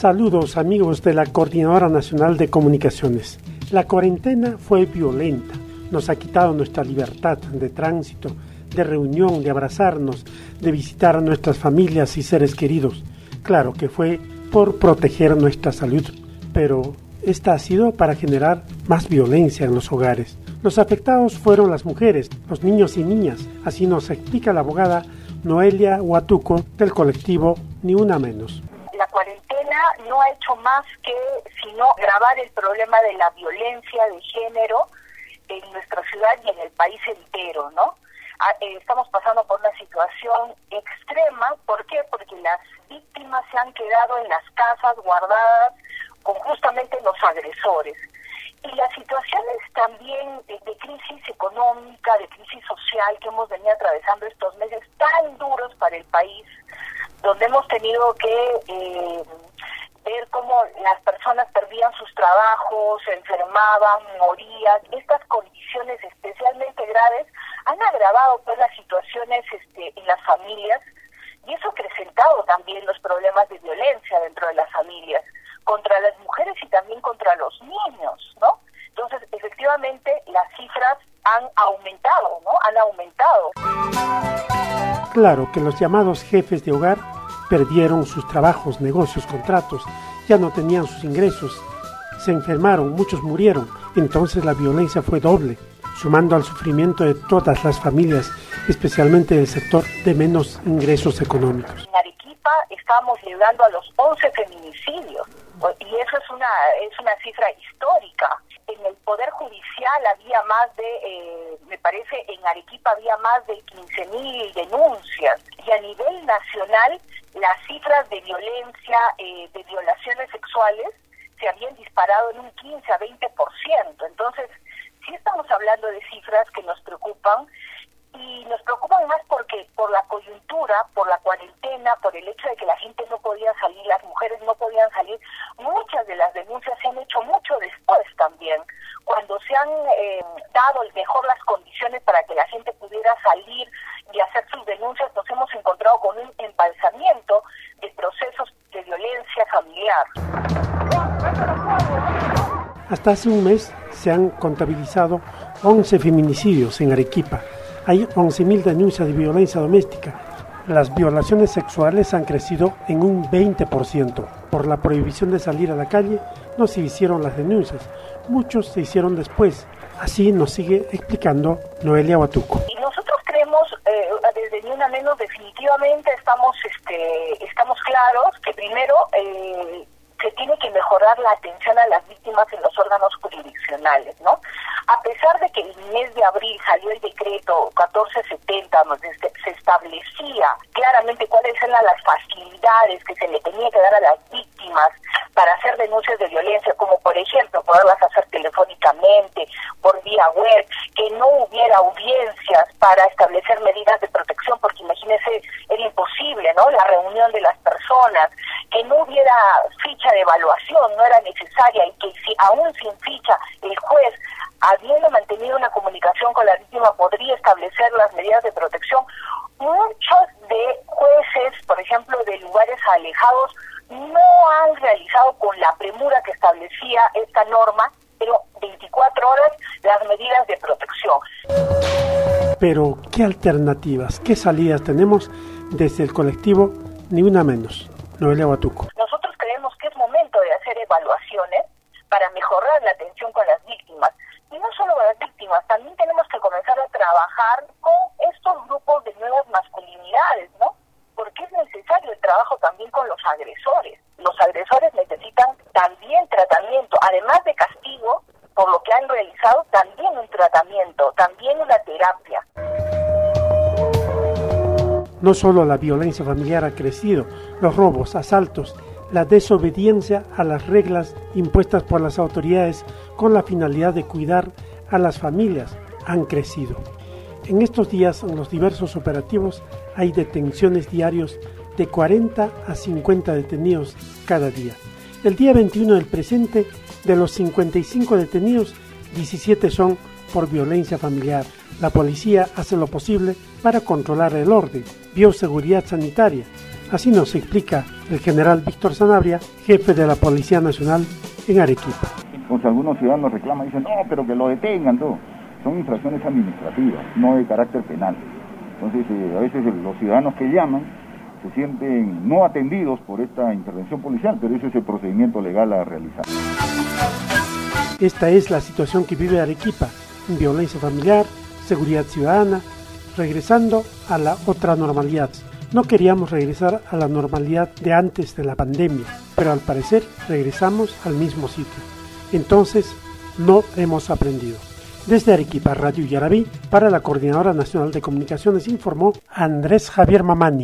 Saludos amigos de la Coordinadora Nacional de Comunicaciones. La cuarentena fue violenta, nos ha quitado nuestra libertad de tránsito, de reunión, de abrazarnos, de visitar a nuestras familias y seres queridos. Claro que fue por proteger nuestra salud, pero esta ha sido para generar más violencia en los hogares. Los afectados fueron las mujeres, los niños y niñas, así nos explica la abogada Noelia Huatuco del colectivo Ni Una Menos no ha hecho más que sino grabar el problema de la violencia de género en nuestra ciudad y en el país entero, ¿no? Ah, eh, estamos pasando por una situación extrema, ¿por qué? Porque las víctimas se han quedado en las casas guardadas con justamente los agresores. Y las situaciones también de, crisis económica, de crisis social que hemos venido atravesando estos meses tan duros para el país, donde hemos tenido que eh, cómo las personas perdían sus trabajos, enfermaban, morían. Estas condiciones especialmente graves han agravado pues las situaciones este, en las familias y eso ha acrecentado también los problemas de violencia dentro de las familias, contra las mujeres y también contra los niños, ¿no? Entonces, efectivamente, las cifras han aumentado, ¿no? Han aumentado. Claro que los llamados jefes de hogar perdieron sus trabajos, negocios, contratos, ya no tenían sus ingresos, se enfermaron, muchos murieron, entonces la violencia fue doble, sumando al sufrimiento de todas las familias, especialmente del sector de menos ingresos económicos. En Arequipa estamos llegando a los 11 feminicidios y eso es una, es una cifra histórica. En el Poder Judicial había más de, eh, me parece, en Arequipa había más de 15.000 denuncias y a nivel nacional las cifras de violencia, eh, de violaciones sexuales, se habían disparado en un 15 a 20%. Entonces, sí estamos hablando de cifras que nos preocupan y nos preocupan más porque por la coyuntura, por la cuarentena, por el hecho de que la gente no podía salir, las mujeres no podían salir, muchas de las denuncias se han hecho mucho después también, cuando se han eh, dado mejor las condiciones para que la gente pudiera salir y hacer sus denuncias, nos hemos encontrado con un de procesos de violencia familiar. Hasta hace un mes se han contabilizado 11 feminicidios en Arequipa. Hay 11.000 denuncias de violencia doméstica. Las violaciones sexuales han crecido en un 20%. Por la prohibición de salir a la calle no se hicieron las denuncias. Muchos se hicieron después. Así nos sigue explicando Noelia Huatuco eh, desde ni una menos definitivamente estamos este estamos claros que primero eh, se tiene que mejorar la atención a las víctimas en los órganos jurisdiccionales, ¿no? A pesar de que el mes de abril salió el decreto 1470 donde se establecía claramente cuáles eran las facilidades que se le tenía que dar a las víctimas para hacer denuncias de violencia, como por ejemplo poderlas hacer telefónicamente, por vía web, que no hubiera audiencias para establecer medidas de protección, porque imagínese, era imposible, ¿no? La reunión de las personas, que no hubiera ficha de evaluación, no era necesaria, y que si aún sin ficha el juez, habiendo mantenido una comunicación con la víctima, podría establecer las medidas de protección, muchos de jueces, por ejemplo, de lugares alejados, no han realizado con la premura que establecía esta norma, pero 24 horas las medidas de protección. Pero, ¿qué alternativas, qué salidas tenemos desde el colectivo Ni Una Menos? Noelia Batuco. Nosotros creemos que es momento de hacer evaluaciones para mejorar la atención con las víctimas. No solo la violencia familiar ha crecido, los robos, asaltos, la desobediencia a las reglas impuestas por las autoridades con la finalidad de cuidar a las familias han crecido. En estos días, en los diversos operativos, hay detenciones diarios de 40 a 50 detenidos cada día. El día 21 del presente, de los 55 detenidos, 17 son por violencia familiar. La policía hace lo posible para controlar el orden, bioseguridad sanitaria. Así nos explica el general Víctor Sanabria, jefe de la Policía Nacional en Arequipa. Pues algunos ciudadanos reclaman y dicen, no, pero que lo detengan, todo. Son infracciones administrativas, no de carácter penal. Entonces, eh, a veces los ciudadanos que llaman se sienten no atendidos por esta intervención policial, pero ese es el procedimiento legal a realizar. Esta es la situación que vive Arequipa, violencia familiar, seguridad ciudadana, regresando a la otra normalidad. No queríamos regresar a la normalidad de antes de la pandemia, pero al parecer regresamos al mismo sitio. Entonces, no hemos aprendido. Desde Arequipa, Radio Yarabí, para la Coordinadora Nacional de Comunicaciones informó Andrés Javier Mamani.